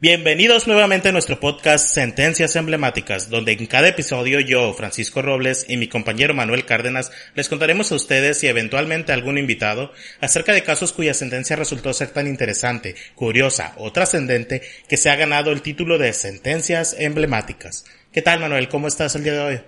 Bienvenidos nuevamente a nuestro podcast Sentencias Emblemáticas, donde en cada episodio yo, Francisco Robles, y mi compañero Manuel Cárdenas les contaremos a ustedes y eventualmente a algún invitado acerca de casos cuya sentencia resultó ser tan interesante, curiosa o trascendente que se ha ganado el título de Sentencias Emblemáticas. ¿Qué tal Manuel? ¿Cómo estás el día de hoy?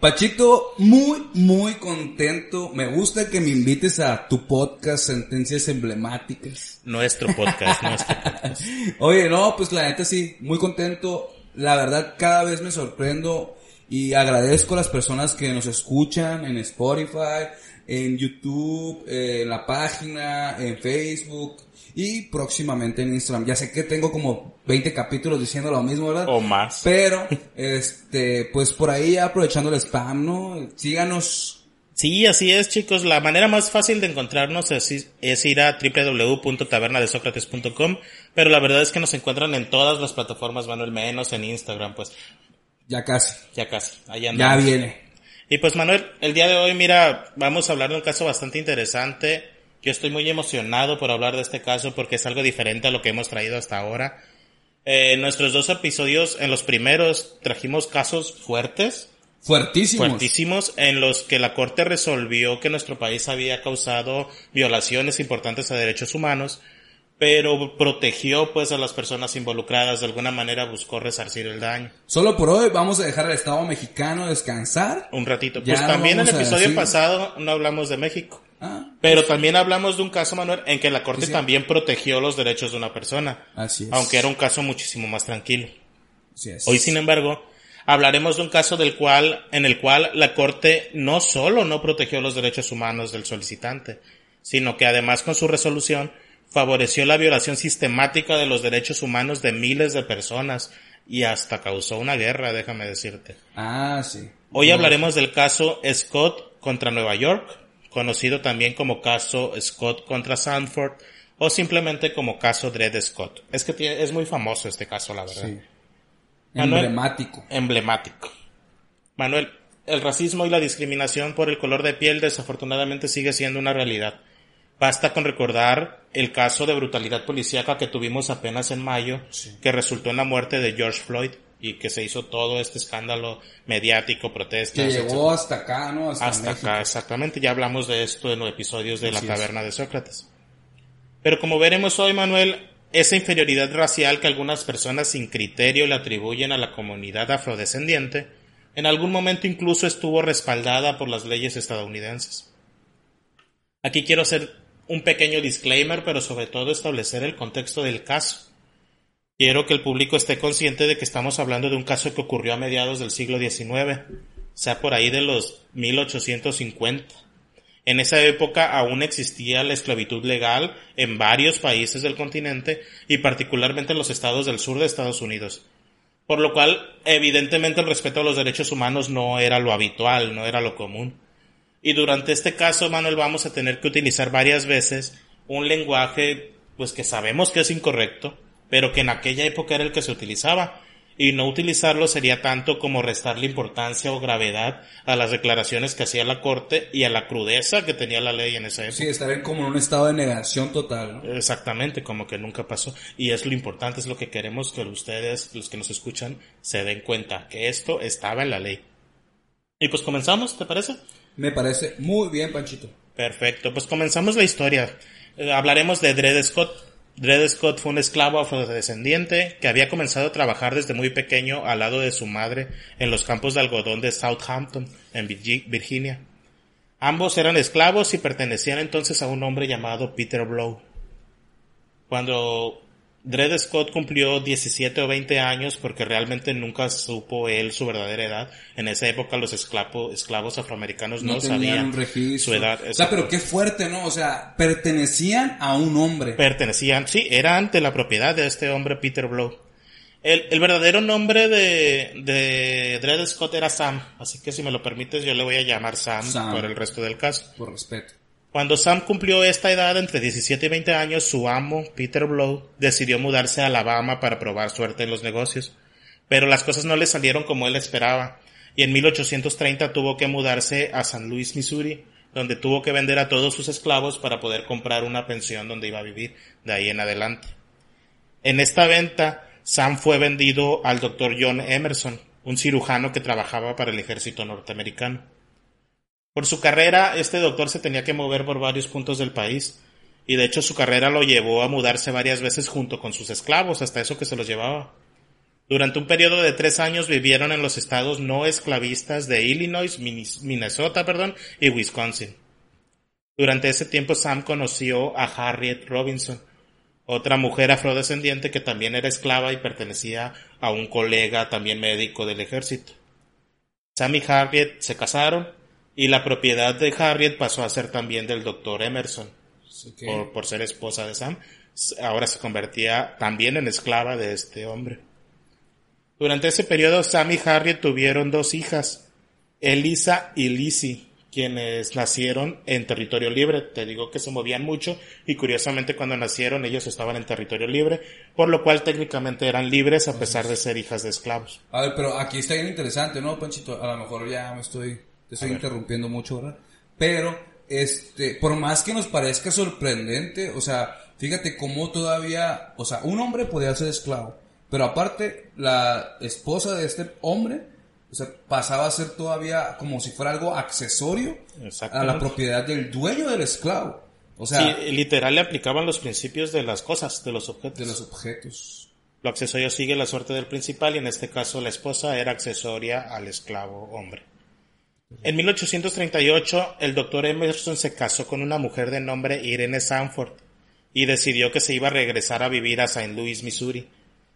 Pachito, muy, muy contento. Me gusta que me invites a tu podcast Sentencias Emblemáticas. Nuestro podcast, nuestro podcast. Oye, no, pues la neta sí, muy contento. La verdad, cada vez me sorprendo y agradezco a las personas que nos escuchan en Spotify, en YouTube, en la página, en Facebook y próximamente en Instagram. Ya sé que tengo como 20 capítulos diciendo lo mismo, ¿verdad? O más. Pero, este, pues por ahí aprovechando el spam, ¿no? Síganos. Sí, así es, chicos. La manera más fácil de encontrarnos es, es ir a www.tabernadesocrates.com, pero la verdad es que nos encuentran en todas las plataformas, Manuel, menos en Instagram, pues. Ya casi. Ya casi. Ahí Ya andamos. viene. Y pues Manuel, el día de hoy, mira, vamos a hablar de un caso bastante interesante. Yo estoy muy emocionado por hablar de este caso porque es algo diferente a lo que hemos traído hasta ahora. Eh, en nuestros dos episodios, en los primeros, trajimos casos fuertes, Fuertísimos. fuertísimos, en los que la Corte resolvió que nuestro país había causado violaciones importantes a derechos humanos, pero protegió pues a las personas involucradas, de alguna manera buscó resarcir el daño. Solo por hoy vamos a dejar al Estado mexicano descansar. Un ratito. Ya Pues también en el episodio decir- pasado no hablamos de México. Ah, Pero también hablamos de un caso, Manuel, en que la Corte Sí, también protegió los derechos de una persona, así es. aunque era un caso muchísimo más tranquilo. Así es. Hoy, sin embargo, hablaremos de un caso del cual, en el cual la Corte no solo no protegió los derechos humanos del solicitante, sino que además con su resolución favoreció la violación sistemática de los derechos humanos de miles de personas y hasta causó una guerra, déjame decirte. Ah, sí. Hoy hablaremos del caso Scott contra Nueva York, conocido también como caso Scott contra Sanford o simplemente como caso Dred Scott. Es que tiene- es muy famoso este caso, la verdad. Sí. Manuel. Emblemático. Emblemático. Manuel, el racismo y la discriminación por el color de piel desafortunadamente sigue siendo una realidad. Basta con recordar el caso de brutalidad policíaca que tuvimos apenas en mayo, que resultó en la muerte de George Floyd y que se hizo todo este escándalo mediático, protestas, Que llegó hasta acá, ¿no? Hasta, Hasta acá, exactamente. Ya hablamos de esto en los episodios de la es. taberna de Sócrates. Pero como veremos hoy, Manuel, esa inferioridad racial que algunas personas sin criterio le atribuyen a la comunidad afrodescendiente, en algún momento incluso estuvo respaldada por las leyes estadounidenses. Aquí quiero hacer un pequeño disclaimer, pero sobre todo establecer el contexto del caso. Quiero que el público esté consciente de que estamos hablando de un caso que ocurrió a mediados del siglo XIX, sea, por ahí de los 1850. En esa época aún existía la esclavitud legal en varios países del continente y particularmente en los estados del sur de Estados Unidos. Por lo cual, evidentemente el respeto a los derechos humanos no era lo habitual, no era lo común. Y durante este caso, Manuel, vamos a tener que utilizar varias veces un lenguaje, pues que sabemos que es incorrecto, pero que en aquella época era el que se utilizaba. Y no utilizarlo sería tanto como restarle importancia o gravedad a las declaraciones que hacía la Corte y a la crudeza que tenía la ley en esa época. Sí, estar en como en un estado de negación total, ¿no? Exactamente, como que nunca pasó. Y es lo importante, es lo que queremos que ustedes, los que nos escuchan, se den cuenta, que esto estaba en la ley. Y pues comenzamos, ¿te parece? Me parece muy bien, Panchito. Perfecto, pues comenzamos la historia. Eh, hablaremos de Dred Scott. Dred Scott fue un esclavo afrodescendiente que había comenzado a trabajar desde muy pequeño al lado de su madre en los campos de algodón de Southampton, en Virgi- Virginia. Ambos eran esclavos y pertenecían entonces a un hombre llamado Peter Blow. Cuando Dred Scott cumplió 17 o 20 años, porque realmente nunca supo él su verdadera edad, en esa época los esclavo- esclavos afroamericanos no, sabían un su edad. O sea, pero qué fuerte, ¿no? O sea, pertenecían a un hombre. pertenecían, sí, eran de la propiedad de este hombre Peter Blow. El, el verdadero nombre de, de Dred Scott era Sam, así que si me lo permites yo le voy a llamar Sam, Sam. por el resto del caso. Por respeto. Cuando Sam cumplió esta edad, entre 17 y 20 años, su amo, Peter Blow, decidió mudarse a Alabama para probar suerte en los negocios. Pero las cosas no le salieron como él esperaba, y en 1830 tuvo que mudarse a San Luis, Missouri, donde tuvo que vender a todos sus esclavos para poder comprar una pensión donde iba a vivir de ahí en adelante. En esta venta, Sam fue vendido al doctor John Emerson, un cirujano que trabajaba para el ejército norteamericano. Por su carrera, este doctor se tenía que mover por varios puntos del país, y de hecho su carrera lo llevó a mudarse varias veces junto con sus esclavos, hasta eso que se los llevaba. Durante un periodo de tres años vivieron en los estados no esclavistas de Illinois, Minnesota, perdón, y Wisconsin. Durante ese tiempo Sam conoció a Harriet Robinson, otra mujer afrodescendiente que también era esclava y pertenecía a un colega también médico del ejército. Sam y Harriet se casaron y la propiedad de Harriet pasó a ser también del doctor Emerson. Por, por ser esposa de Sam, ahora se convertía también en esclava de este hombre. Durante ese periodo, Sam y Harriet tuvieron dos hijas, Elisa y Lizzie, quienes nacieron en territorio libre. Te digo que se movían mucho y curiosamente cuando nacieron ellos estaban en territorio libre, por lo cual técnicamente eran libres a pesar de ser hijas de esclavos. A ver, pero aquí está bien interesante, ¿no, Panchito? A lo mejor ya me estoy, te estoy interrumpiendo mucho, ¿verdad? Pero, este, por más que nos parezca sorprendente, o sea, fíjate cómo todavía, o sea, un hombre podía ser esclavo pero aparte, la esposa de este hombre, o sea, pasaba a ser todavía como si fuera algo accesorio a la propiedad del dueño del esclavo. O sea, sí, literal le aplicaban los principios de las cosas, de los objetos. De los objetos. Lo accesorio sigue la suerte del principal y en este caso la esposa era accesoria al esclavo hombre. En 1838 el doctor Emerson se casó con una mujer de nombre Irene Sanford y decidió que se iba a regresar a vivir a St. Louis, Missouri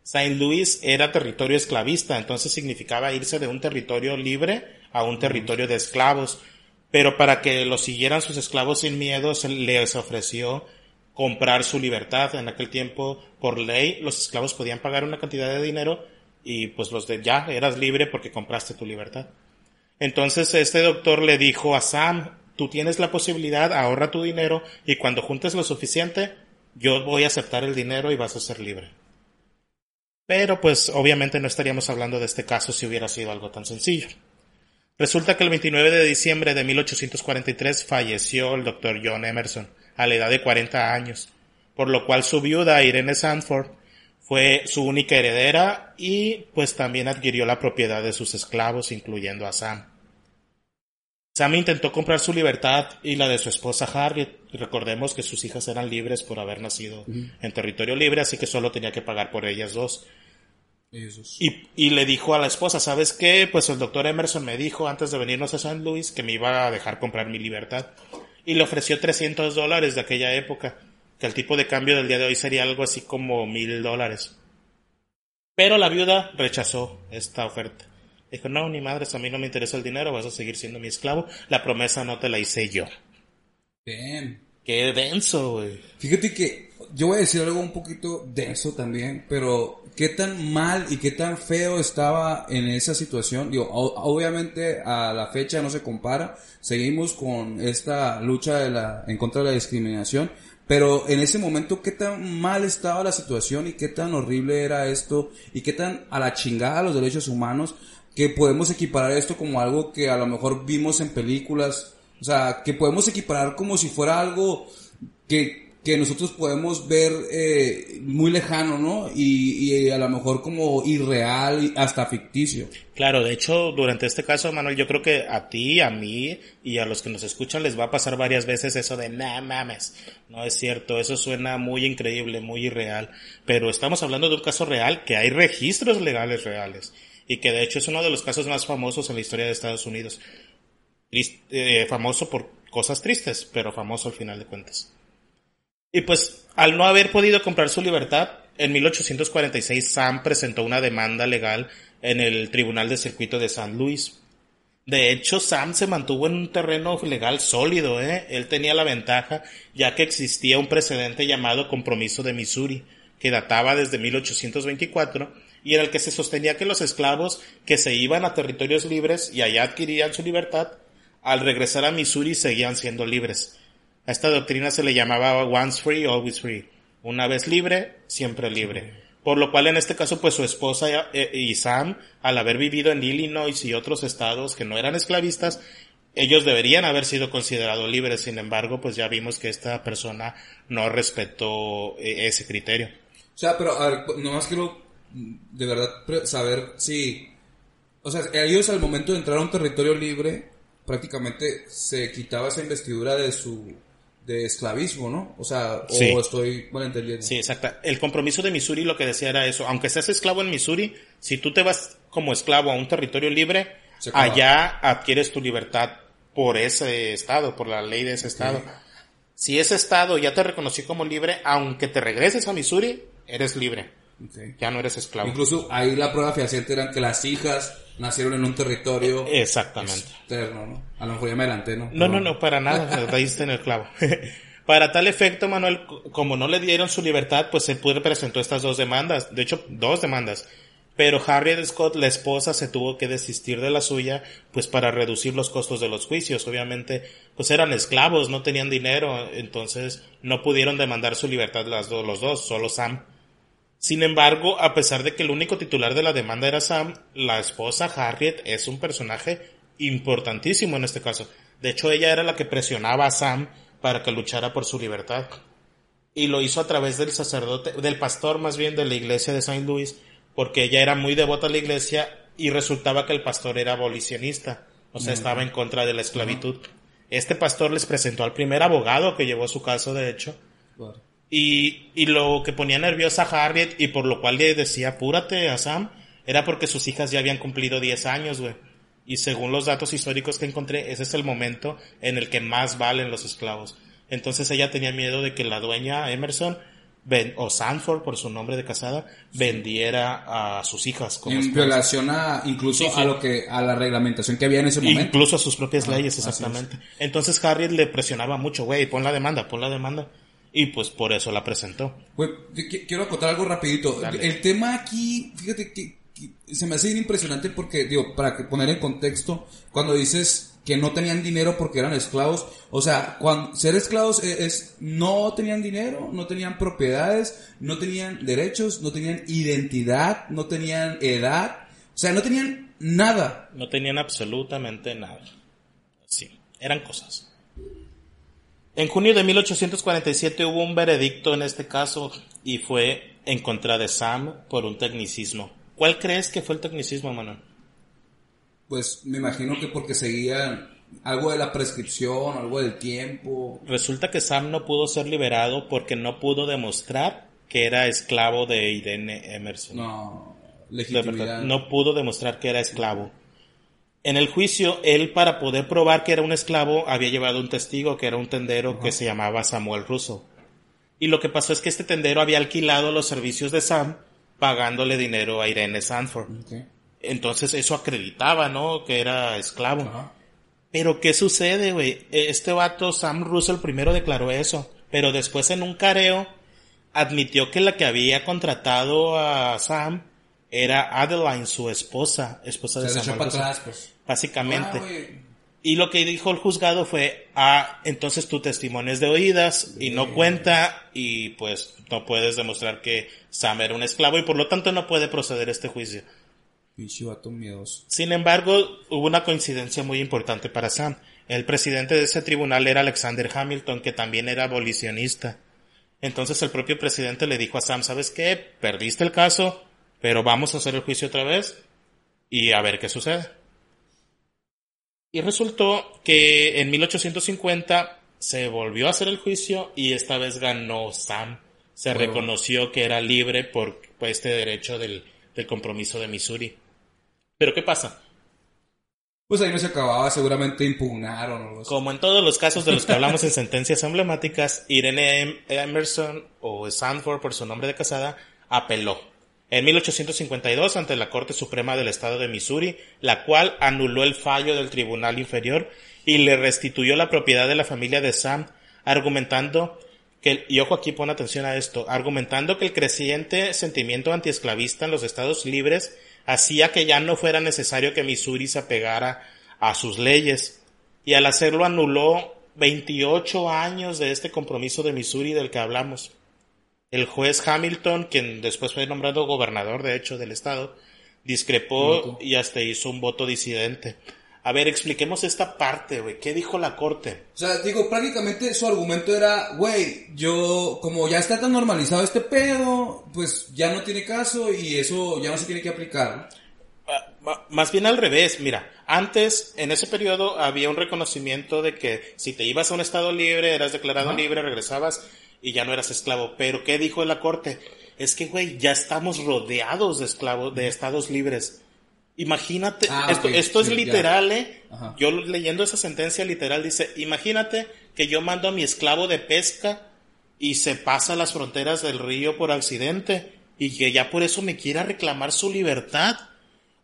Saint Louis era territorio esclavista, entonces significaba irse de un territorio libre a un territorio de esclavos. Pero para que lo siguieran sus esclavos sin miedo, se les ofreció comprar su libertad. En aquel tiempo, por ley, los esclavos podían pagar una cantidad de dinero y pues los de ya eras libre porque compraste tu libertad. Entonces este doctor le dijo a Sam, tú tienes la posibilidad, ahorra tu dinero y cuando juntes lo suficiente, yo voy a aceptar el dinero y vas a ser libre. Pero pues obviamente no estaríamos hablando de este caso si hubiera sido algo tan sencillo. Resulta que el 29 de diciembre de 1843 falleció el doctor John Emerson a la edad de 40 años, por lo cual su viuda Irene Sanford fue su única heredera y pues también adquirió la propiedad de sus esclavos, incluyendo a Sam. Sam intentó comprar su libertad y la de su esposa Harriet. Recordemos que sus hijas eran libres por haber nacido en territorio libre, así que solo tenía que pagar por ellas dos. Y, y, le dijo a la esposa, ¿sabes qué? Pues el doctor Emerson me dijo antes de venirnos a San Luis que me iba a dejar comprar mi libertad. Y le ofreció 300 dólares de aquella época, que el tipo de cambio del día de hoy sería algo así como mil dólares. Pero la viuda rechazó esta oferta. Dijo, no, ni madres, a mí no me interesa el dinero, vas a seguir siendo mi esclavo. La promesa no te la hice yo. Bien. Qué denso, güey. Fíjate que yo voy a decir algo un poquito denso también, pero qué tan mal y qué tan feo estaba en esa situación. Digo, obviamente a la fecha no se compara. Seguimos con esta lucha de la, en contra de la discriminación. Pero en ese momento, ¿qué tan mal estaba la situación y qué tan horrible era esto y qué tan a la chingada los derechos humanos que podemos equiparar esto como algo que a lo mejor vimos en películas, o sea, que podemos equiparar como si fuera algo que, que nosotros podemos ver eh, muy lejano, ¿no? Y, y, a lo mejor como irreal, hasta ficticio. Claro, de hecho, durante este caso, Manuel, yo creo que a ti, a mí y a los que nos escuchan les va a pasar varias veces eso de, nah, mames, no es cierto, eso suena muy increíble, muy irreal, pero estamos hablando de un caso real que hay registros legales reales y que de hecho es uno de los casos más famosos en la historia de Estados Unidos. Eh, famoso por cosas tristes, pero famoso al final de cuentas. Y pues, al no haber podido comprar su libertad, en 1846 Sam presentó una demanda legal en el Tribunal de Circuito de San Luis. De hecho, Sam se mantuvo en un terreno legal sólido, ¿eh? Él tenía la ventaja, ya que existía un precedente llamado Compromiso de Missouri, que databa desde 1824 y en el que se sostenía que los esclavos que se iban a territorios libres y allá adquirían su libertad, al regresar a Missouri seguían siendo libres. A esta doctrina se le llamaba once free, always free. Una vez libre, siempre libre. Por lo cual en este caso pues su esposa eh, y Sam, al haber vivido en Illinois y otros estados que no eran esclavistas, ellos deberían haber sido considerados libres. Sin embargo, pues ya vimos que esta persona no respetó eh, ese criterio. O sea, pero a ver, nomás quiero de verdad saber si... O sea, ellos al momento de entrar a un territorio libre, prácticamente se quitaba esa investidura de su... de esclavismo, ¿no? O sea, Sí. o estoy malentendiendo. Sí, exacto. El compromiso de Missouri lo que decía era eso. Aunque seas esclavo en Missouri, si tú te vas como esclavo a un territorio libre, allá adquieres tu libertad por ese estado, por la ley de ese estado. Si ese estado ya te reconoció como libre, aunque te regreses a Missouri, eres libre. Ya no eres esclavo. Incluso ahí la prueba fehaciente eran que las hijas nacieron en un territorio Exactamente. externo, ¿no? A lo mejor ya me adelanté, ¿no? No, no, no, para nada, diste en el clavo. para tal efecto, Manuel, como no le dieron su libertad, pues pudo presentó estas dos demandas, de hecho, dos demandas. Pero Harriet Scott, la esposa, se tuvo que desistir de la suya, pues para reducir los costos de los juicios. Obviamente, pues eran esclavos, no tenían dinero, entonces no pudieron demandar su libertad las dos, los dos, solo Sam. Sin embargo, a pesar de que el único titular de la demanda era Sam, la esposa Harriet es un personaje importantísimo en este caso. De hecho, ella era la que presionaba a Sam para que luchara por su libertad. Y lo hizo a través del sacerdote, del pastor más bien de la iglesia de Saint Louis, porque ella era muy devota a la iglesia y resultaba que el pastor era abolicionista, o sea, estaba en contra de la esclavitud. Este pastor les presentó al primer abogado que llevó su caso, de hecho, Claro. Y, y lo que ponía nerviosa a Harriet y por lo cual le decía apúrate a Sam era porque sus hijas ya habían cumplido 10 años, güey. Y según los datos históricos que encontré, ese es el momento en el que más valen los esclavos. Entonces ella tenía miedo de que la dueña Emerson o Sanford por su nombre de casada vendiera a sus hijas como En violación a, incluso Sí, sí. a lo que, a la reglamentación que había en ese momento. Incluso a sus propias leyes, así exactamente. Entonces Harriet le presionaba mucho, güey, pon la demanda, pon la demanda. Y pues por eso la presentó. Güey, quiero acotar algo rapidito. Dale. El tema aquí, fíjate que, que se me hace bien impresionante porque, digo, para que poner en contexto, cuando dices que no tenían dinero porque eran esclavos, o sea, cuando ser esclavos es, es- no tenían dinero, no tenían propiedades, no tenían derechos, no tenían identidad, no tenían edad, o sea, no tenían nada. No tenían absolutamente nada. Sí, eran cosas. En junio de 1847 hubo un veredicto en este caso y fue en contra de Sam por un tecnicismo. ¿Cuál crees que fue el tecnicismo, Manuel? Pues me imagino que porque seguían algo de la prescripción, algo del tiempo. Resulta que Sam no pudo ser liberado porque no pudo demostrar que era esclavo de Irene Emerson. No, De legitimidad. verdad, no pudo demostrar que era esclavo. En el juicio, él para poder probar que era un esclavo había llevado un testigo que era un tendero que se llamaba Samuel Russo. Y lo que pasó es que este tendero había alquilado los servicios de Sam pagándole dinero a Irene Sanford. Entonces eso acreditaba, ¿no? Que era esclavo. Pero ¿qué sucede, güey? Este vato, Sam Russell, primero declaró eso, pero después en un careo admitió que la que había contratado a Sam era Adeline, su esposa, esposa de Se echó Samuel para atrás, pues. básicamente. Ah, y lo que dijo el juzgado fue, ah, entonces tu testimonio es de oídas y no cuenta y pues no puedes demostrar que Sam era un esclavo y por lo tanto no puede proceder este juicio. Sin embargo, hubo una coincidencia muy importante para Sam. El presidente de ese tribunal era Alexander Hamilton, que también era abolicionista. Entonces el propio presidente le dijo a Sam, ¿sabes qué? Perdiste el caso, pero vamos a hacer el juicio otra vez y a ver qué sucede. Y resultó que en 1850 se volvió a hacer el juicio y esta vez ganó Sam. Se Bueno. reconoció que era libre por, este derecho del, del compromiso de Missouri. Pero ¿qué pasa? Pues ahí no se acababa, seguramente impugnaron o. Como en todos los casos de los que hablamos en sentencias emblemáticas, Irene Em- Emerson o Sanford por su nombre de casada apeló. En 1852 ante la Corte Suprema del Estado de Missouri, la cual anuló el fallo del Tribunal Inferior y le restituyó la propiedad de la familia de Sam, argumentando que, y ojo aquí pon atención a esto, argumentando que el creciente sentimiento antiesclavista en los estados libres hacía que ya no fuera necesario que Missouri se apegara a sus leyes, y al hacerlo anuló 28 años de este compromiso de Missouri del que hablamos. El juez Hamilton, quien después fue nombrado gobernador de hecho del estado, discrepó y hasta hizo un voto disidente. A ver, expliquemos esta parte, güey. ¿Qué dijo la corte? O sea, digo, prácticamente su argumento era, güey, yo, como ya está tan normalizado este pedo, pues ya no tiene caso y eso ya no se tiene que aplicar. Ah, más bien al revés, mira, antes, en ese periodo, había un reconocimiento de que si te ibas a un estado libre, eras declarado libre, regresabas y ya no eras esclavo. Pero, ¿qué dijo la corte? Es que, güey, ya estamos rodeados de esclavos, de estados libres. Imagínate, Ah, esto, esto es ya. literal, ¿eh? Ajá. Yo leyendo esa sentencia literal dice, imagínate que yo mando a mi esclavo de pesca y se pasa las fronteras del río por accidente y que ya por eso me quiera reclamar su libertad.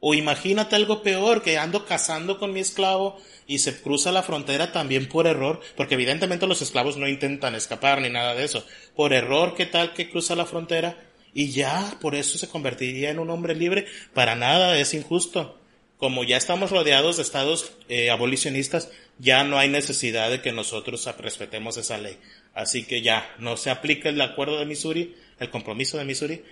O imagínate algo peor, que ando cazando con mi esclavo y se cruza la frontera también por error, porque evidentemente los esclavos no intentan escapar ni nada de eso. Por error, ¿qué tal que cruza la frontera? Y ya, por eso se convertiría en un hombre libre. Para nada, es injusto. Como ya estamos rodeados de estados eh, abolicionistas, ya no hay necesidad de que nosotros respetemos esa ley. Así que ya, no se aplica el acuerdo de Missouri, el compromiso de Missouri,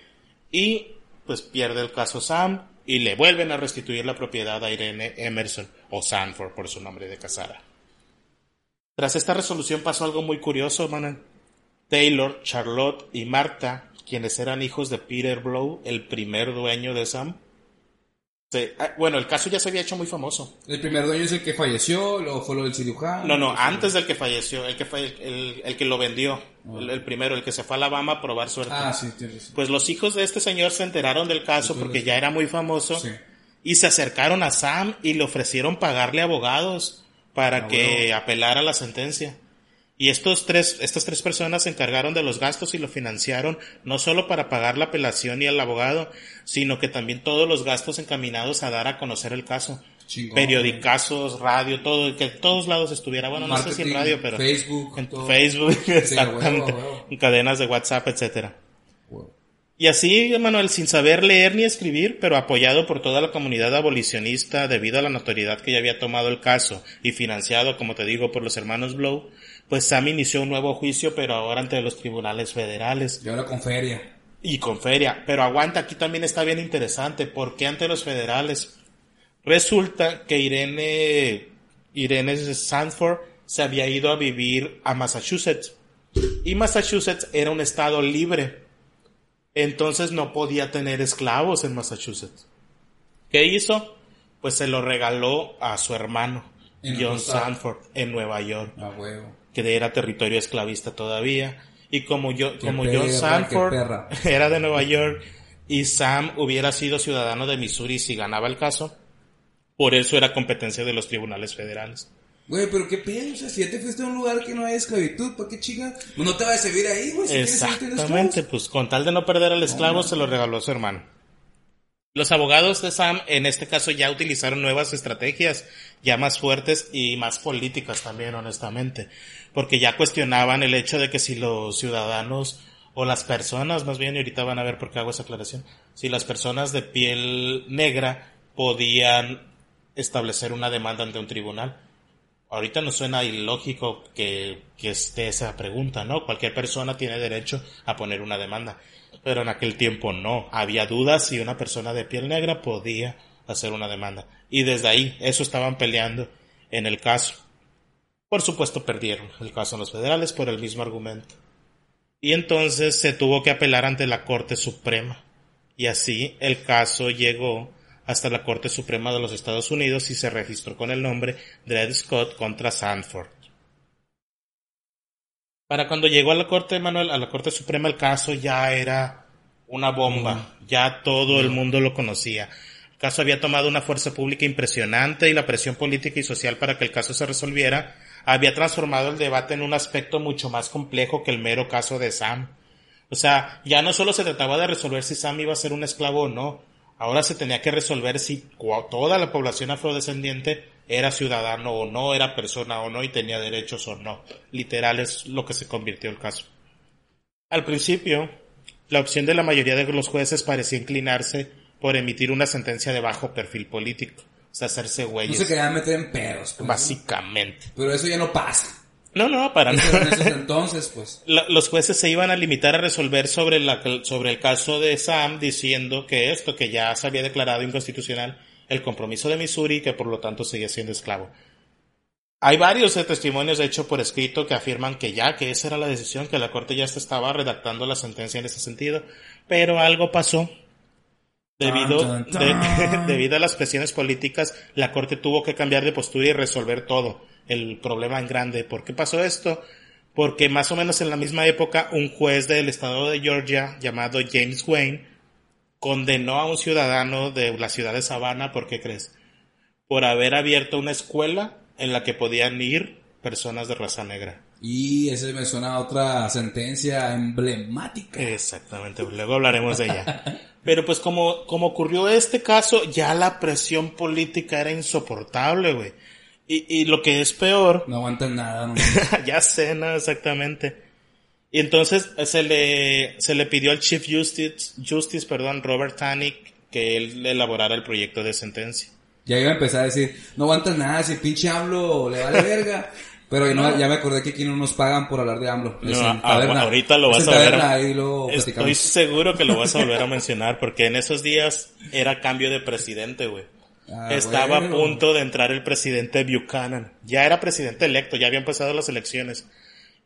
y pues pierde el caso Sam y le vuelven a restituir la propiedad a Irene Emerson o Sanford por su nombre de casada. Tras esta resolución pasó algo muy curioso, Manuel. Taylor, Charlotte y Marta, quienes eran hijos de Peter Blow, el primer dueño de Sam. Ah, bueno, el caso ya se había hecho muy famoso. El primer dueño es el que falleció, luego fue lo del cirujano. No, no, antes del que falleció, el que el, que lo vendió, el, el primero, el que se fue a Alabama a probar suerte. Ah, sí, tienes. Pues los hijos de este señor se enteraron del caso porque ya era muy famoso Sí. y se acercaron a Sam y le ofrecieron pagarle abogados para Ah, que bueno. apelara la sentencia. Y estos tres, estas tres personas se encargaron de los gastos y lo financiaron no solo para pagar la apelación y al abogado, sino que también todos los gastos encaminados a dar a conocer el caso. Chingón, Periodicazos, radio, todo, que en todos lados estuviera. Bueno, no sé si en radio, pero Facebook, en todo. Facebook, exactamente, huevo, huevo. en cadenas de WhatsApp, etcétera. Wow. Y así, Manuel, sin saber leer ni escribir, pero apoyado por toda la comunidad abolicionista debido a la notoriedad que ya había tomado el caso y financiado, como te digo, por los hermanos Blow, pues Sam inició un nuevo juicio, pero ahora ante los tribunales federales Y ahora con feria. y con feria. Pero aguanta, aquí también está bien interesante. ¿Por qué ante los federales? Resulta que Irene, Irene Sanford se había ido a vivir a Massachusetts. Y Massachusetts era un estado libre. Entonces no podía tener esclavos en Massachusetts. ¿Qué hizo? Pues se lo regaló a su hermano, John. Sanford, en Nueva York A huevo. Que era territorio esclavista todavía. Y como yo, como perra, John Sanford era de Nueva York y Sam hubiera sido ciudadano de Missouri si ganaba el caso, por eso era competencia de los tribunales federales. Güey, pero qué pedo, o sea, si ya te fuiste a un lugar que no hay esclavitud, ¿para qué chinga? Pues no te vas a servir ahí, güey, si Exactamente, pues con tal de no perder al esclavo se lo regaló a su hermano. Los abogados de Sam en este caso ya utilizaron nuevas estrategias, ya más fuertes y más políticas también, honestamente, porque ya cuestionaban el hecho de que si los ciudadanos o las personas, más bien, y ahorita van a ver por qué hago esa aclaración, si las personas de piel negra podían establecer una demanda ante un tribunal. Ahorita nos suena ilógico que, que esté esa pregunta, ¿no? Cualquier persona tiene derecho a poner una demanda. Pero en aquel tiempo no. Había dudas si una persona de piel negra podía hacer una demanda. Y desde ahí, eso estaban peleando en el caso. Por supuesto perdieron el caso en los federales por el mismo argumento. Y entonces se tuvo que apelar ante la Corte Suprema. Y así el caso llegó hasta la Corte Suprema de los Estados Unidos y se registró con el nombre Dred Scott contra Sanford. Para cuando llegó a la Corte, Manuel, a la Corte Suprema el caso ya era una bomba, ya todo el mundo lo conocía. El caso había tomado una fuerza pública impresionante y la presión política y social para que el caso se resolviera había transformado el debate en un aspecto mucho más complejo que el mero caso de Sam. O sea, ya no solo se trataba de resolver si Sam iba a ser un esclavo o no, ahora se tenía que resolver si toda la población afrodescendiente era ciudadano o no, era persona o no y tenía derechos o no. Literal es lo que se convirtió el caso. Al principio, la opción de la mayoría de los jueces parecía inclinarse por emitir una sentencia de bajo perfil político, sea, hacerse No güeyes, se querían meter en pedos, pues. ¿no? básicamente. Pero eso ya no pasa. No, no, para Eso nada. en esos entonces, pues. La- los jueces se iban a limitar a resolver sobre, la, sobre el caso de Sam diciendo que esto, que ya se había declarado inconstitucional el compromiso de Missouri y que por lo tanto seguía siendo esclavo. Hay varios testimonios, de hecho, por escrito que afirman que ya, que esa era la decisión, que la corte ya se estaba redactando la sentencia en ese sentido, pero algo pasó. Debido, debido a las presiones políticas, la corte tuvo que cambiar de postura y resolver todo, el problema en grande. ¿Por qué pasó esto? Porque más o menos en la misma época, un juez del estado de Georgia, llamado James Wayne, condenó a un ciudadano de la ciudad de Savannah, ¿por qué crees? Por haber abierto una escuela en la que podían ir personas de raza negra. Y ese me suena a otra sentencia emblemática. Exactamente, luego hablaremos de ella. Pero pues como, como ocurrió este caso, ya la presión política era insoportable, güey. Y, y lo que es peor... No aguantan nada, no. ya sé, no, exactamente. Y entonces se le, se le pidió al Chief Justice, Justice, perdón, Robert Tannick, que él elaborara el proyecto de sentencia. Ya iba a empezar a decir, no aguantas nada, si pinche AMLO le vale verga. Pero no, ya me acordé que aquí no nos pagan por hablar de AMLO. No, ahorita lo vas a a... Estoy seguro que lo vas a volver a mencionar porque en esos días era cambio de presidente, güey. Ah, Estaba a punto de entrar el presidente Buchanan. Ya era presidente electo, ya habían pasado las elecciones.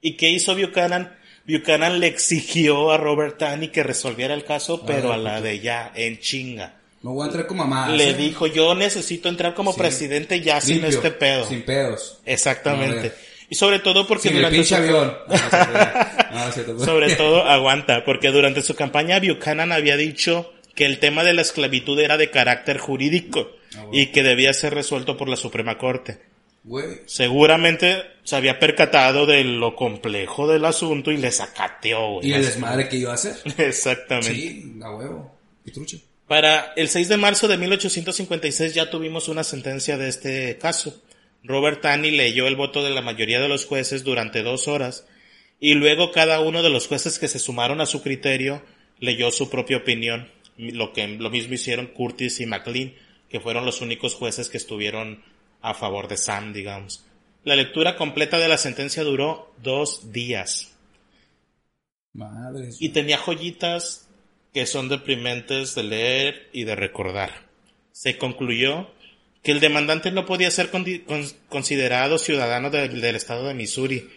¿Y qué hizo Buchanan? Buchanan le exigió a Robert Taney que resolviera el caso, pero ah, a la de ya, en chinga. No voy a entrar como mamá. Le dijo, yo necesito entrar como presidente ya sin este pedo. Sin pedos. Exactamente. y sobre todo porque durante su... avión. sobre todo, aguanta, porque durante su campaña Buchanan había dicho que el tema de la esclavitud era de carácter jurídico ah, y que debía ser resuelto por la Suprema Corte. Seguramente se había percatado de lo complejo del asunto y le sacateó, Y el desmadre que iba a hacer. Exactamente. Sí, a huevo. Y truche. Para el 6 de marzo de 1856 ya tuvimos una sentencia de este caso. Robert Taney leyó el voto de la mayoría de los jueces durante dos horas y luego cada uno de los jueces que se sumaron a su criterio leyó su propia opinión, lo que lo mismo hicieron Curtis y McLean, que fueron los únicos jueces que estuvieron a favor de Sam, digamos. La lectura completa de la sentencia duró dos días. Madre. Y tenía joyitas que son deprimentes de leer y de recordar. Se concluyó que el demandante no podía ser considerado ciudadano del estado de Missouri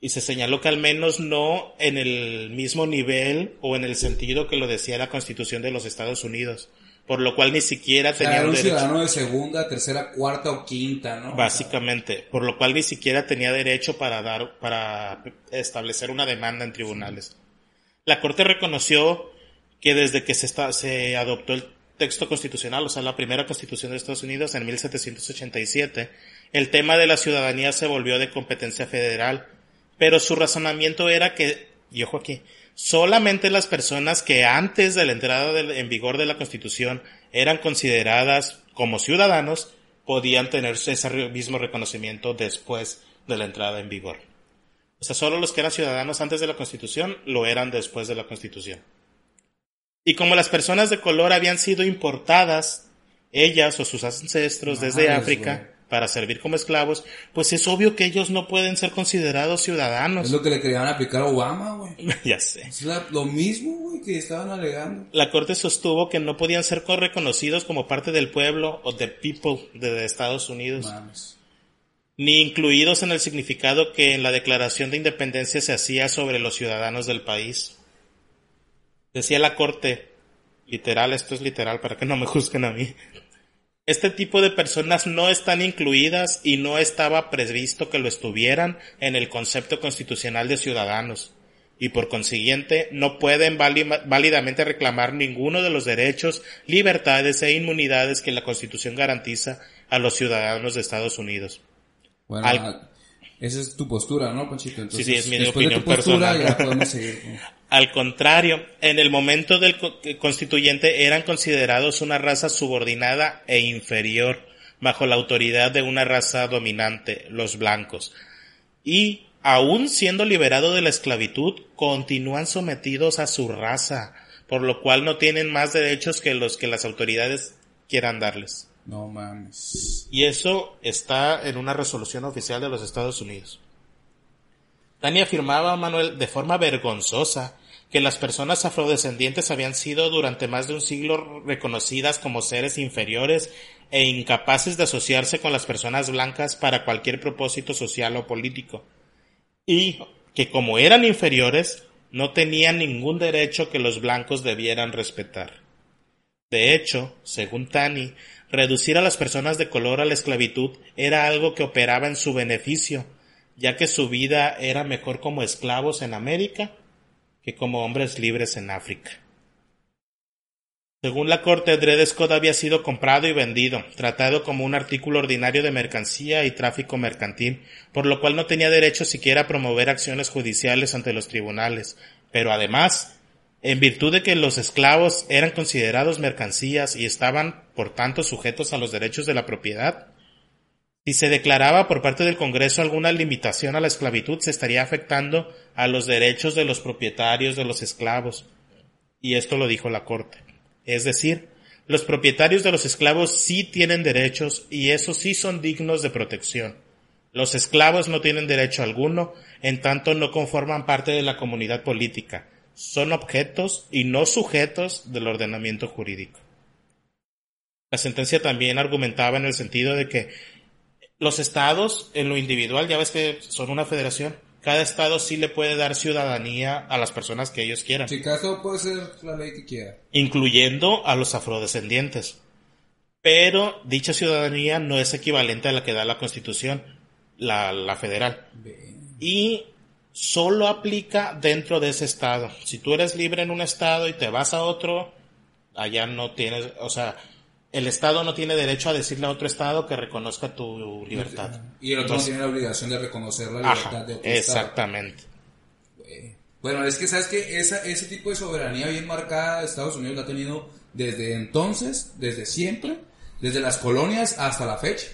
y se señaló que al menos no en el mismo nivel o en el sentido que lo decía la Constitución de los Estados Unidos, por lo cual ni siquiera tenía un, ciudadano de segunda, tercera, cuarta o quinta, ¿no? Básicamente, por lo cual ni siquiera tenía derecho para dar para establecer una demanda en tribunales. La Corte reconoció que desde que se, está, se adoptó el texto constitucional, o sea, la primera constitución de Estados Unidos en 1787, el tema de la ciudadanía se volvió de competencia federal, pero su razonamiento era que, y ojo aquí, solamente las personas que antes de la entrada en vigor de la constitución eran consideradas como ciudadanos podían tener ese mismo reconocimiento después de la entrada en vigor. O sea, solo los que eran ciudadanos antes de la constitución lo eran después de la constitución. Y como las personas de color habían sido importadas, ellas o sus ancestros desde África, para servir como esclavos, pues es obvio que ellos no pueden ser considerados ciudadanos. Es lo que le querían aplicar a Obama, güey. ya sé. Es lo mismo, güey, que estaban alegando. La corte sostuvo que no podían ser reconocidos como parte del pueblo o del people de Estados Unidos. Ni incluidos en el significado que en la Declaración de Independencia se hacía sobre los ciudadanos del país. Decía la corte, literal, esto es literal para que no me juzguen a mí. Este tipo de personas no están incluidas y no estaba previsto que lo estuvieran en el concepto constitucional de ciudadanos y por consiguiente no pueden válidamente reclamar ninguno de los derechos, libertades e inmunidades que la Constitución garantiza a los ciudadanos de Estados Unidos. Bueno, esa es tu postura, ¿no, Panchito? sí, sí, es mi opinión personal. Al contrario, en el momento del constituyente eran considerados una raza subordinada e inferior bajo la autoridad de una raza dominante, los blancos. Y, aun siendo liberados de la esclavitud, continúan sometidos a su raza, por lo cual no tienen más derechos que los que las autoridades quieran darles. No mames. Y eso está en una resolución oficial de los Estados Unidos. Tania afirmaba, Manuel, de forma vergonzosa, que las personas afrodescendientes habían sido durante más de un siglo reconocidas como seres inferiores e incapaces de asociarse con las personas blancas para cualquier propósito social o político, y que como eran inferiores, no tenían ningún derecho que los blancos debieran respetar. De hecho, según Tani, reducir a las personas de color a la esclavitud era algo que operaba en su beneficio, ya que su vida era mejor como esclavos en América que como hombres libres en África. Según la corte, Dred Scott había sido comprado y vendido, tratado como un artículo ordinario de mercancía y tráfico mercantil, por lo cual no tenía derecho siquiera a promover acciones judiciales ante los tribunales. Pero además, en virtud de que los esclavos eran considerados mercancías y estaban, por tanto, sujetos a los derechos de la propiedad, si se declaraba por parte del Congreso alguna limitación a la esclavitud, se estaría afectando a los derechos de los propietarios de los esclavos. Y esto lo dijo la Corte. Es decir, los propietarios de los esclavos sí tienen derechos y esos sí son dignos de protección. Los esclavos no tienen derecho alguno, en tanto no conforman parte de la comunidad política. Son objetos y no sujetos del ordenamiento jurídico. La sentencia también argumentaba en el sentido de que los estados, en lo individual, ya ves que son una federación, cada estado sí le puede dar ciudadanía a las personas que ellos quieran. Si caso puede ser la ley que quiera. Incluyendo a los afrodescendientes. Pero dicha ciudadanía no es equivalente a la que da la constitución, la, la federal. Y solo aplica dentro de ese estado. Si tú eres libre en un estado y te vas a otro, allá no tienes, o sea, el Estado no tiene derecho a decirle a otro Estado que reconozca tu libertad. Y el otro tiene la obligación de reconocer la libertad de otro Exactamente. Bueno, es que sabes que esa, ese tipo de soberanía bien marcada Estados Unidos la ha tenido desde entonces, desde siempre, desde las colonias hasta la fecha.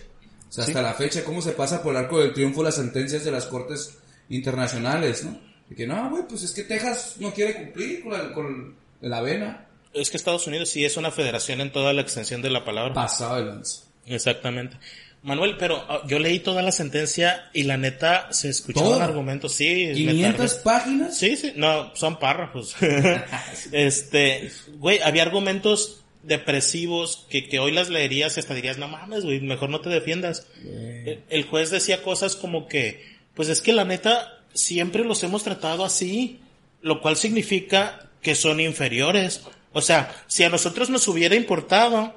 O sea, hasta la fecha, cómo se pasa por el arco del triunfo las sentencias de las cortes internacionales, ¿no? De que no, güey, pues es que Texas no quiere cumplir con la, con la vena es que Estados Unidos sí es una federación en toda la extensión de la palabra. Pasado de. Exactamente. Manuel, pero ah, yo leí toda la sentencia y la neta se escuchaban argumentos, sí. ¿500 páginas? Sí, sí, no, son párrafos. este, güey, había argumentos depresivos que, que hoy las leerías y hasta dirías, no mames, güey, mejor no te defiendas. El juez decía cosas como que, pues es que la neta siempre los hemos tratado así, lo cual significa que son inferiores. O sea, si a nosotros nos hubiera importado,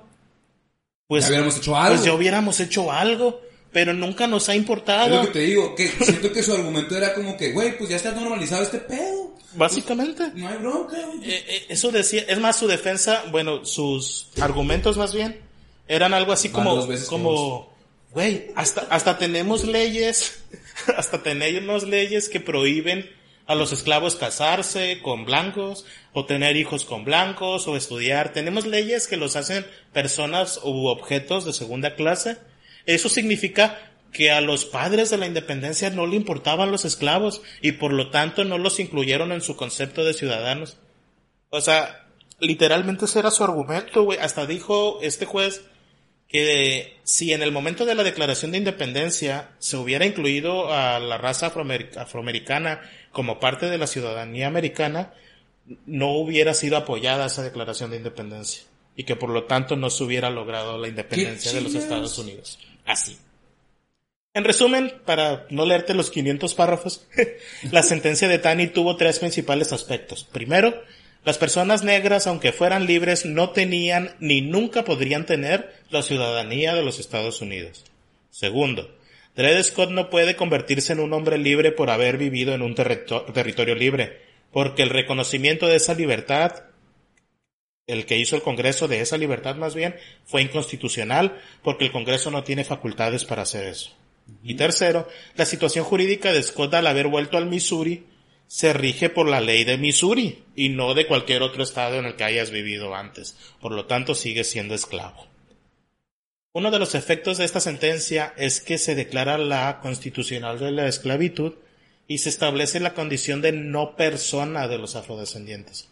pues ya hubiéramos hecho algo. Pues ya hubiéramos hecho algo, pero nunca nos ha importado. Es lo que te digo, que siento que su argumento era como que, güey, pues ya está normalizado este pedo. Básicamente. Pues, no hay bronca. Eh, eh, eso decía, es más su defensa, bueno, sus argumentos más bien, eran algo así como, como, güey, hasta, hasta tenemos leyes, hasta tenemos leyes que prohíben a los esclavos casarse con blancos o tener hijos con blancos o estudiar. Tenemos leyes que los hacen personas u objetos de segunda clase. Eso significa que a los padres de la independencia no le importaban los esclavos y por lo tanto no los incluyeron en su concepto de ciudadanos. O sea, literalmente ese era su argumento, güey. Hasta dijo este juez que si en el momento de la declaración de independencia se hubiera incluido a la raza afroamericana como parte de la ciudadanía americana, no hubiera sido apoyada esa declaración de independencia y que por lo tanto no se hubiera logrado la independencia de los Estados Unidos. Así. En resumen, para no leerte los 500 párrafos, la sentencia de Tani tuvo tres principales aspectos. Primero, las personas negras, aunque fueran libres, no tenían ni nunca podrían tener la ciudadanía de los Estados Unidos. Segundo, Dred Scott no puede convertirse en un hombre libre por haber vivido en un territorio libre, porque el reconocimiento de esa libertad, el que hizo el Congreso de esa libertad más bien, fue inconstitucional, porque el Congreso no tiene facultades para hacer eso. Y tercero, la situación jurídica de Scott al haber vuelto al Missouri se rige por la ley de Missouri y no de cualquier otro estado en el que hayas vivido antes. Por lo tanto, sigue siendo esclavo. Uno de los efectos de esta sentencia es que se declara la constitucional de la esclavitud y se establece la condición de no persona de los afrodescendientes.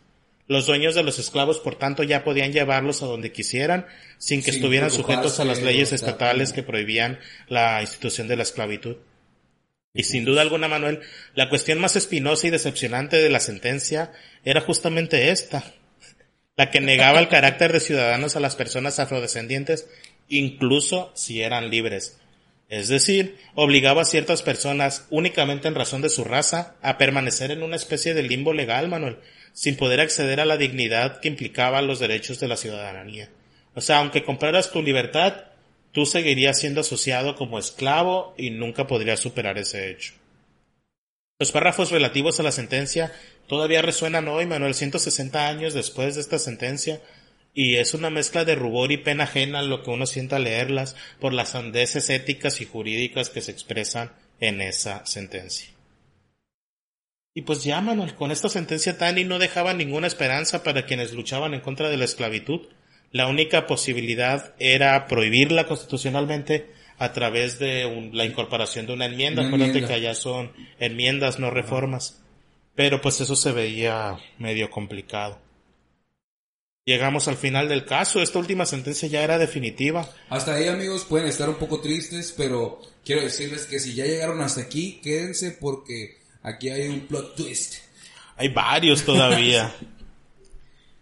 Los dueños de los esclavos, por tanto, ya podían llevarlos a donde quisieran sin que estuvieran sujetos a las leyes estatales que prohibían la institución de la esclavitud. Y sin duda alguna, Manuel, la cuestión más espinosa y decepcionante de la sentencia era justamente esta, la que negaba el carácter de ciudadanos a las personas afrodescendientes, incluso si eran libres. Es decir, obligaba a ciertas personas, únicamente en razón de su raza, a permanecer en una especie de limbo legal, Manuel, sin poder acceder a la dignidad que implicaba los derechos de la ciudadanía. O sea, aunque compraras tu libertad, tú seguirías siendo asociado como esclavo y nunca podrías superar ese hecho. Los párrafos relativos a la sentencia todavía resuenan hoy, Manuel, 160 años después de esta sentencia, y es una mezcla de rubor y pena ajena lo que uno sienta al leerlas por las sandeces éticas y jurídicas que se expresan en esa sentencia. Y pues ya, Manuel, con esta sentencia Tani no dejaba ninguna esperanza para quienes luchaban en contra de la esclavitud. La única posibilidad era prohibirla constitucionalmente a través de la incorporación de una enmienda. Acuérdate que allá son enmiendas, no reformas. Pero pues eso se veía medio complicado. Llegamos al final del caso. Esta última sentencia ya era definitiva. Hasta ahí, amigos, pueden estar un poco tristes, pero quiero decirles que si ya llegaron hasta aquí, quédense porque aquí hay un plot twist. Hay varios todavía.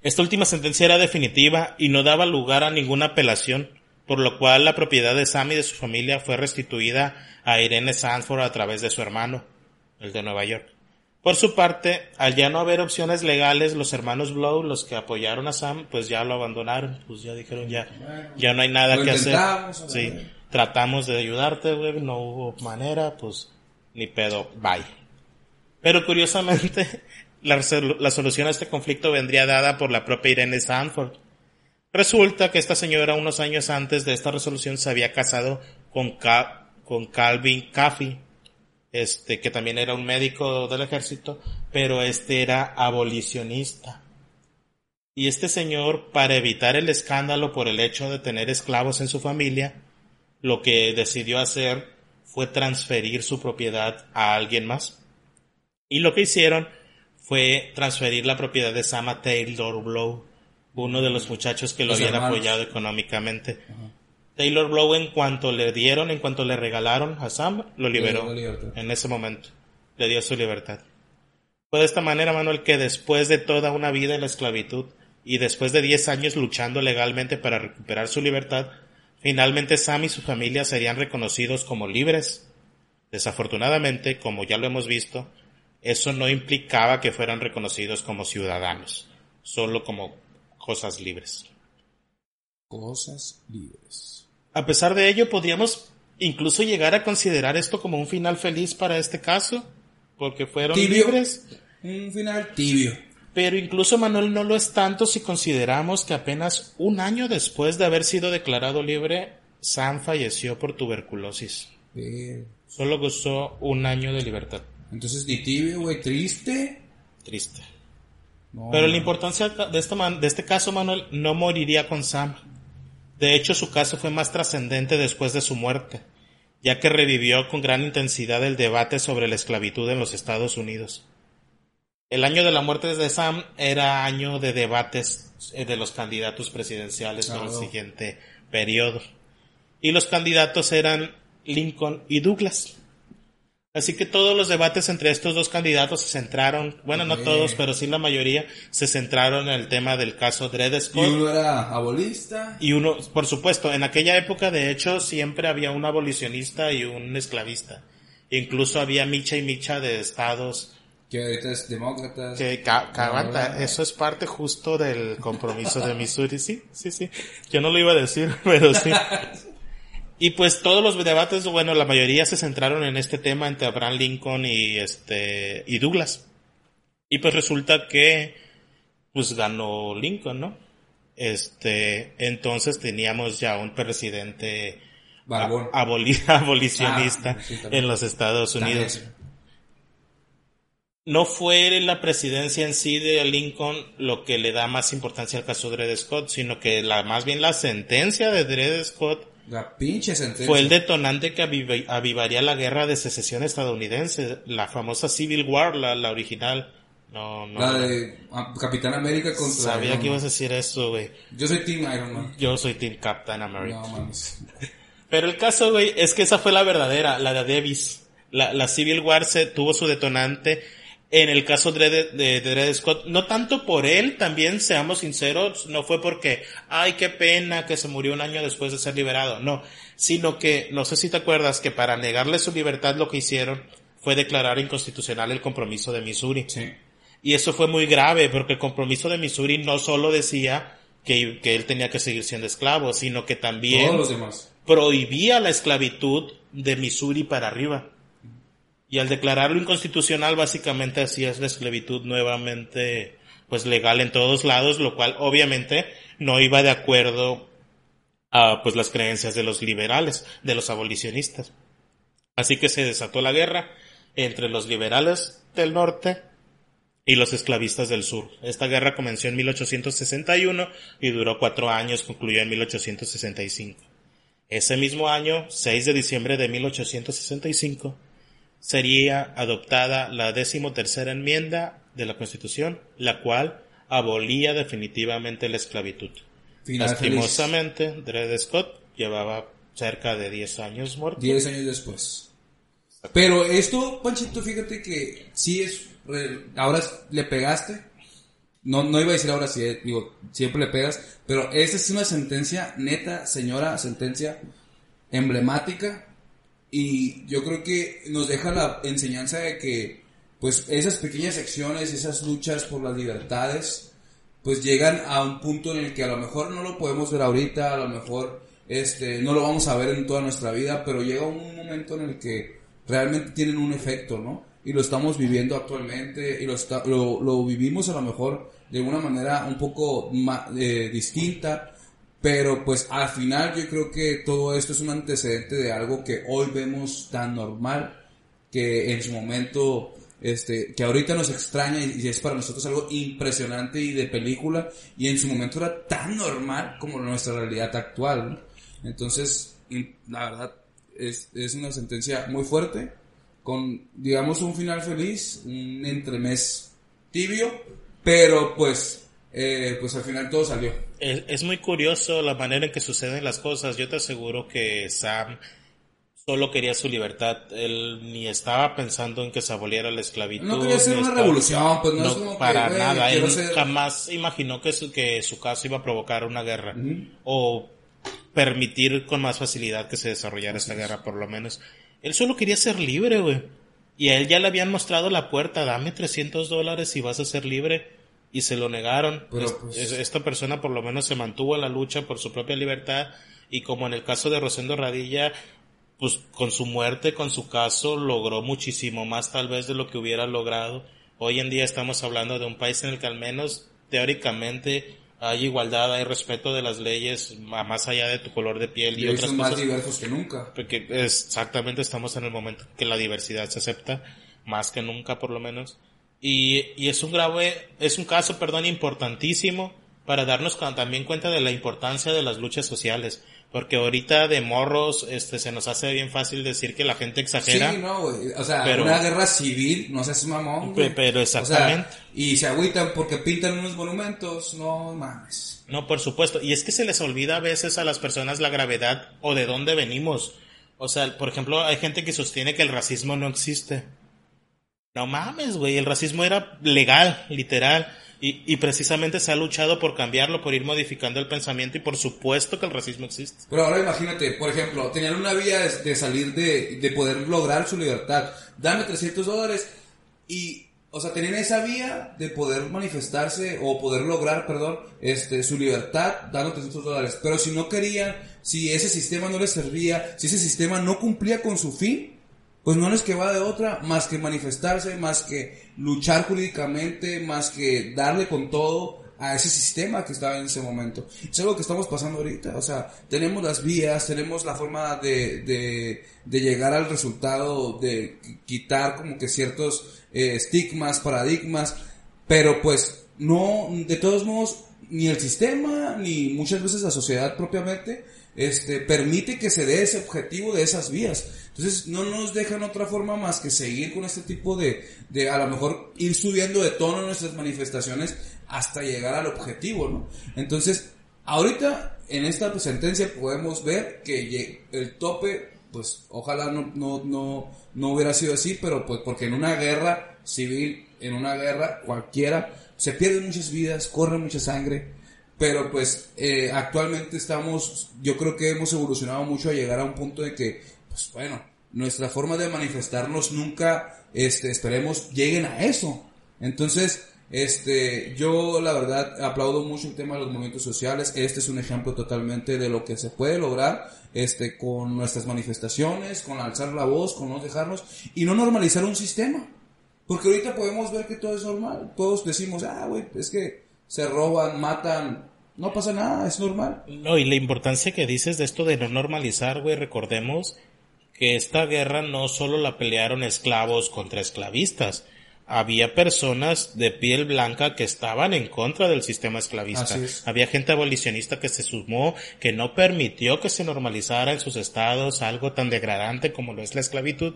Esta última sentencia era definitiva y no daba lugar a ninguna apelación, por lo cual la propiedad de Sam y de su familia fue restituida a Irene Sanford a través de su hermano, el de Nueva York. Por su parte, al ya no haber opciones legales, los hermanos Blow, los que apoyaron a Sam, pues ya lo abandonaron, pues ya dijeron ya, ya no hay nada que hacer. Sí, tratamos de ayudarte, güey, no hubo manera, pues ni pedo, bye. Pero curiosamente, la, solución a este conflicto vendría dada por la propia Irene Sanford. Resulta que esta señora unos años antes de esta resolución se había casado con, con Calvin Caffey, este, que también era un médico del ejército, pero este era abolicionista. Y este señor, para evitar el escándalo por el hecho de tener esclavos en su familia, lo que decidió hacer fue transferir su propiedad a alguien más. Y lo que hicieron fue transferir la propiedad de Sama Taylor Blow, uno de los muchachos que lo habían apoyado económicamente. Taylor Blow en cuanto le dieron, en cuanto le regalaron a Sam, lo liberó en ese momento. Le dio su libertad. Fue de esta manera, Manuel, que después de toda una vida en la esclavitud y después de 10 años luchando legalmente para recuperar su libertad, finalmente Sam y su familia serían reconocidos como libres. Desafortunadamente, como ya lo hemos visto, eso no implicaba que fueran reconocidos como ciudadanos, solo como cosas libres. Cosas libres. A pesar de ello, podríamos incluso llegar a considerar esto como un final feliz para este caso, porque fueron libres. Un final tibio. Pero incluso Manuel no lo es tanto si consideramos que apenas un año después de haber sido declarado libre, Sam falleció por tuberculosis. Solo gozó un año de libertad. Entonces, ni tibio, güey, triste. Triste. Pero la importancia de, este de este caso, Manuel, no moriría con Sam. De hecho, su caso fue más trascendente después de su muerte, ya que revivió con gran intensidad el debate sobre la esclavitud en los Estados Unidos. El año de la muerte de Sam era año de debates eh, de los candidatos presidenciales para el siguiente periodo. Y los candidatos eran Lincoln y Douglas. Así que todos los debates entre estos dos candidatos se centraron, bueno, no todos, pero sí la mayoría, se centraron en el tema del caso Dred Scott. Y uno era abolista. Y uno, por supuesto, en aquella época, de hecho, siempre había un abolicionista y un esclavista. Incluso había micha y micha de estados. Que ahorita es demócratas. Que, aguanta, eso es parte justo del compromiso de Missouri, sí, sí, sí. Yo no lo iba a decir, pero sí. Y pues todos los debates, bueno, la mayoría se centraron en este tema entre Abraham Lincoln y este y Douglas. Y pues resulta que pues ganó Lincoln, ¿no? Este, entonces teníamos ya un presidente abolicionista ah, en los Estados Unidos. No fue la presidencia en sí de Lincoln lo que le da más importancia al caso de Dred Scott, sino que la, más bien la sentencia de Dred Scott la pinche sentencia. Fue el detonante que avivaría la guerra de secesión estadounidense, la famosa Civil War, la, la original. No, no. La de ah, Capitán América contra. Sabía que ibas a decir eso, güey. Yo soy Team Iron Man. Yo soy Team Captain America. No mames. Pero el caso, güey, es que esa fue la verdadera, la de Davis. La, la Civil War se tuvo su detonante en el caso de, de, Dred Scott, no tanto por él, también seamos sinceros, no fue porque, ay, qué pena que se murió un año después de ser liberado, no, sino que, no sé si te acuerdas, que para negarle su libertad lo que hicieron fue declarar inconstitucional el compromiso de Missouri. Sí. Y eso fue muy grave, porque el compromiso de Missouri no solo decía que, que él tenía que seguir siendo esclavo, sino que también Todos los demás. prohibía la esclavitud de Missouri para arriba. Y al declararlo inconstitucional, básicamente así es la esclavitud nuevamente, pues legal en todos lados, lo cual obviamente no iba de acuerdo a, pues las creencias de los liberales, de los abolicionistas. Así que se desató la guerra entre los liberales del norte y los esclavistas del sur. Esta guerra comenzó en 1861 y duró cuatro años, concluyó en 1865. Ese mismo año, 6 de diciembre de 1865, sería adoptada la decimotercera enmienda de la Constitución, la cual abolía definitivamente la esclavitud. Final Lastimosamente, Dred Scott llevaba cerca de 10 años muerto. 10 años después. Pero esto, Panchito, fíjate que sí es... Ahora le pegaste. No, no iba a decir ahora sí, eh, digo, siempre le pegas. Pero esta es una sentencia neta, señora, sentencia emblemática y yo creo que nos deja la enseñanza de que, pues, esas pequeñas acciones, esas luchas por las libertades, pues llegan a un punto en el que a lo mejor no lo podemos ver ahorita, a lo mejor este, no lo vamos a ver en toda nuestra vida, pero llega un momento en el que realmente tienen un efecto, ¿no? Y lo estamos viviendo actualmente y lo, lo, lo vivimos a lo mejor de una manera un poco más, eh, distinta, pero pues al final yo creo que todo esto es un antecedente de algo que hoy vemos tan normal que en su momento este que ahorita nos extraña y es para nosotros algo impresionante y de película y en su momento era tan normal como nuestra realidad actual entonces la verdad es, es una sentencia muy fuerte con digamos un final feliz un entremés tibio pero pues eh, pues al final todo salió. Es, muy curioso la manera en que suceden las cosas. Yo te aseguro que Sam solo quería su libertad. Él ni estaba pensando en que se aboliera la esclavitud. No quería hacer una revolución, pues no, es como para nada. Él jamás imaginó que su, que su caso iba a provocar una guerra o permitir con más facilidad que se desarrollara esta guerra, por lo menos. Él solo quería ser libre, güey. Y a él ya le habían mostrado la puerta, dame 300 dólares y vas a ser libre y se lo negaron. Pues, esta persona por lo menos se mantuvo en la lucha por su propia libertad y como en el caso de Rosendo Radilla, pues con su muerte, con su caso, logró muchísimo más tal vez de lo que hubiera logrado. Hoy en día estamos hablando de un país en el que al menos teóricamente hay igualdad, hay respeto de las leyes más allá de tu color de piel y, y otras son cosas. más diversos que nunca. Porque exactamente estamos en el momento que la diversidad se acepta más que nunca por lo menos. Y, y es un grave, es un caso, perdón, importantísimo para darnos también cuenta de la importancia de las luchas sociales. Porque ahorita de morros, este, se nos hace bien fácil decir que la gente exagera. Sí, no, güey. O sea, una guerra civil, no seas mamón, güey. Pero exactamente. y se agüitan porque pintan unos monumentos, no mames. No, por supuesto. Y es que se les olvida a veces a las personas la gravedad o de dónde venimos. O sea, por ejemplo, hay gente que sostiene que el racismo no existe. No mames, güey, el racismo era legal, literal. Y, y, precisamente se ha luchado por cambiarlo, por ir modificando el pensamiento y por supuesto que el racismo existe. Pero ahora imagínate, por ejemplo, tenían una vía de, salir de, de poder lograr su libertad. Dame 300 dólares y, o sea, tenían esa vía de poder manifestarse o poder lograr, perdón, este, su libertad dando 300 dólares. Pero si no querían, si ese sistema no les servía, si ese sistema no cumplía con su fin, pues no les va de otra más que manifestarse, más que luchar jurídicamente, más que darle con todo a ese sistema que estaba en ese momento. Es algo que estamos pasando ahorita, o sea, tenemos las vías, tenemos la forma de, de, de llegar al resultado, de quitar como que ciertos eh, estigmas, paradigmas, pero pues no, de todos modos, ni el sistema, ni muchas veces la sociedad propiamente, este, permite que se dé ese objetivo de esas vías. Entonces no nos dejan otra forma más que seguir con este tipo de, de a lo mejor ir subiendo de tono nuestras manifestaciones hasta llegar al objetivo, ¿no? Entonces, ahorita en esta sentencia podemos ver que el tope pues ojalá no, no, no, no hubiera sido así, pero pues porque en una guerra civil, en una guerra cualquiera, se pierden muchas vidas, corre mucha sangre, pero pues eh, actualmente estamos, yo creo que hemos evolucionado mucho a llegar a un punto de que, pues bueno, nuestra forma de manifestarnos nunca, este, esperemos, lleguen a eso. Entonces, este, yo la verdad aplaudo mucho el tema de los movimientos sociales. Este es un ejemplo totalmente de lo que se puede lograr, este, con nuestras manifestaciones, con alzar la voz, con no dejarnos y no normalizar un sistema. Porque ahorita podemos ver que todo es normal. Todos decimos, ah, güey, es que se roban, matan, no pasa nada, es normal. No, y la importancia que dices de esto de no normalizar, güey, recordemos que esta guerra no solo la pelearon esclavos contra esclavistas, había personas de piel blanca que estaban en contra del sistema esclavista. Había gente abolicionista que se sumó, que no permitió que se normalizara en sus estados algo tan degradante como lo es la esclavitud.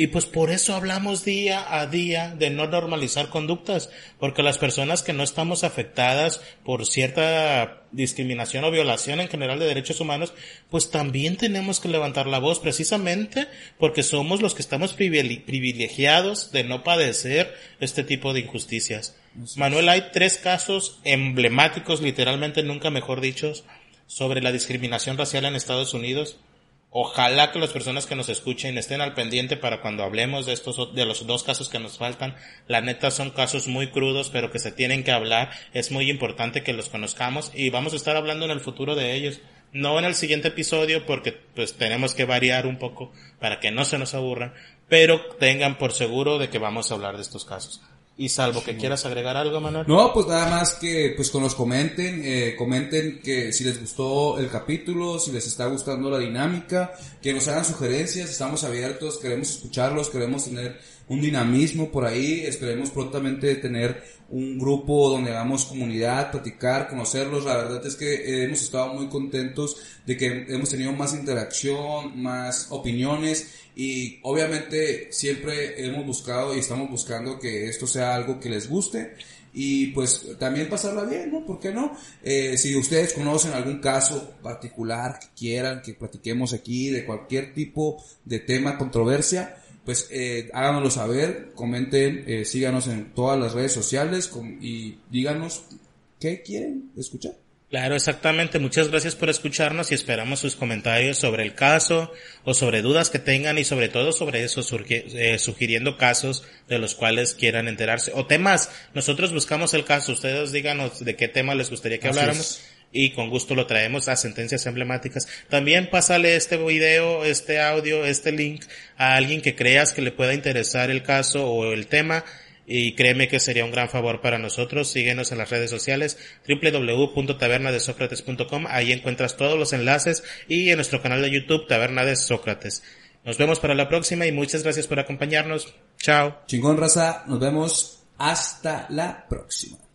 Y pues por eso hablamos día a día de no normalizar conductas, porque las personas que no estamos afectadas por cierta discriminación o violación en general de derechos humanos, pues también tenemos que levantar la voz precisamente porque somos los que estamos privilegiados de no padecer este tipo de injusticias. Manuel, hay tres casos emblemáticos, literalmente nunca mejor dichos, sobre la discriminación racial en Estados Unidos Ojalá que las personas que nos escuchen estén al pendiente para cuando hablemos de estos, de los dos casos que nos faltan. La neta son casos muy crudos, pero que se tienen que hablar. Es muy importante que los conozcamos y vamos a estar hablando en el futuro de ellos. No en el siguiente episodio porque pues tenemos que variar un poco para que no se nos aburran, pero tengan por seguro de que vamos a hablar de estos casos. Y salvo que quieras agregar algo, Manuel. No, pues nada más que pues con nos comenten, eh, comenten que si les gustó el capítulo, si les está gustando la dinámica, que nos hagan sugerencias, estamos abiertos, queremos escucharlos, queremos tener un dinamismo por ahí, esperemos prontamente tener un grupo donde hagamos comunidad, platicar, conocerlos, la verdad es que eh, hemos estado muy contentos de que hemos tenido más interacción, más opiniones y obviamente siempre hemos buscado y estamos buscando que esto sea algo que les guste y pues también pasarla bien, ¿no? ¿Por qué no? Eh, si ustedes conocen algún caso particular que quieran que platiquemos aquí de cualquier tipo de tema, controversia, pues eh, háganoslo saber, comenten, eh, síganos en todas las redes sociales y díganos qué quieren escuchar. Claro, exactamente. Muchas gracias por escucharnos y esperamos sus comentarios sobre el caso o sobre dudas que tengan y sobre todo sobre eso, eh, sugiriendo casos de los cuales quieran enterarse o temas. Nosotros buscamos el caso. Ustedes díganos de qué tema les gustaría que habláramos y con gusto lo traemos a sentencias emblemáticas. También pásale este video, este audio, este link a alguien que creas que le pueda interesar el caso o el tema y créeme que sería un gran favor para nosotros. Síguenos en las redes sociales www.tabernadesocrates.com. Ahí encuentras todos los enlaces y en nuestro canal de YouTube Taberna de Sócrates. Nos vemos para la próxima y muchas gracias por acompañarnos. Chao. Chingón raza, nos vemos hasta la próxima.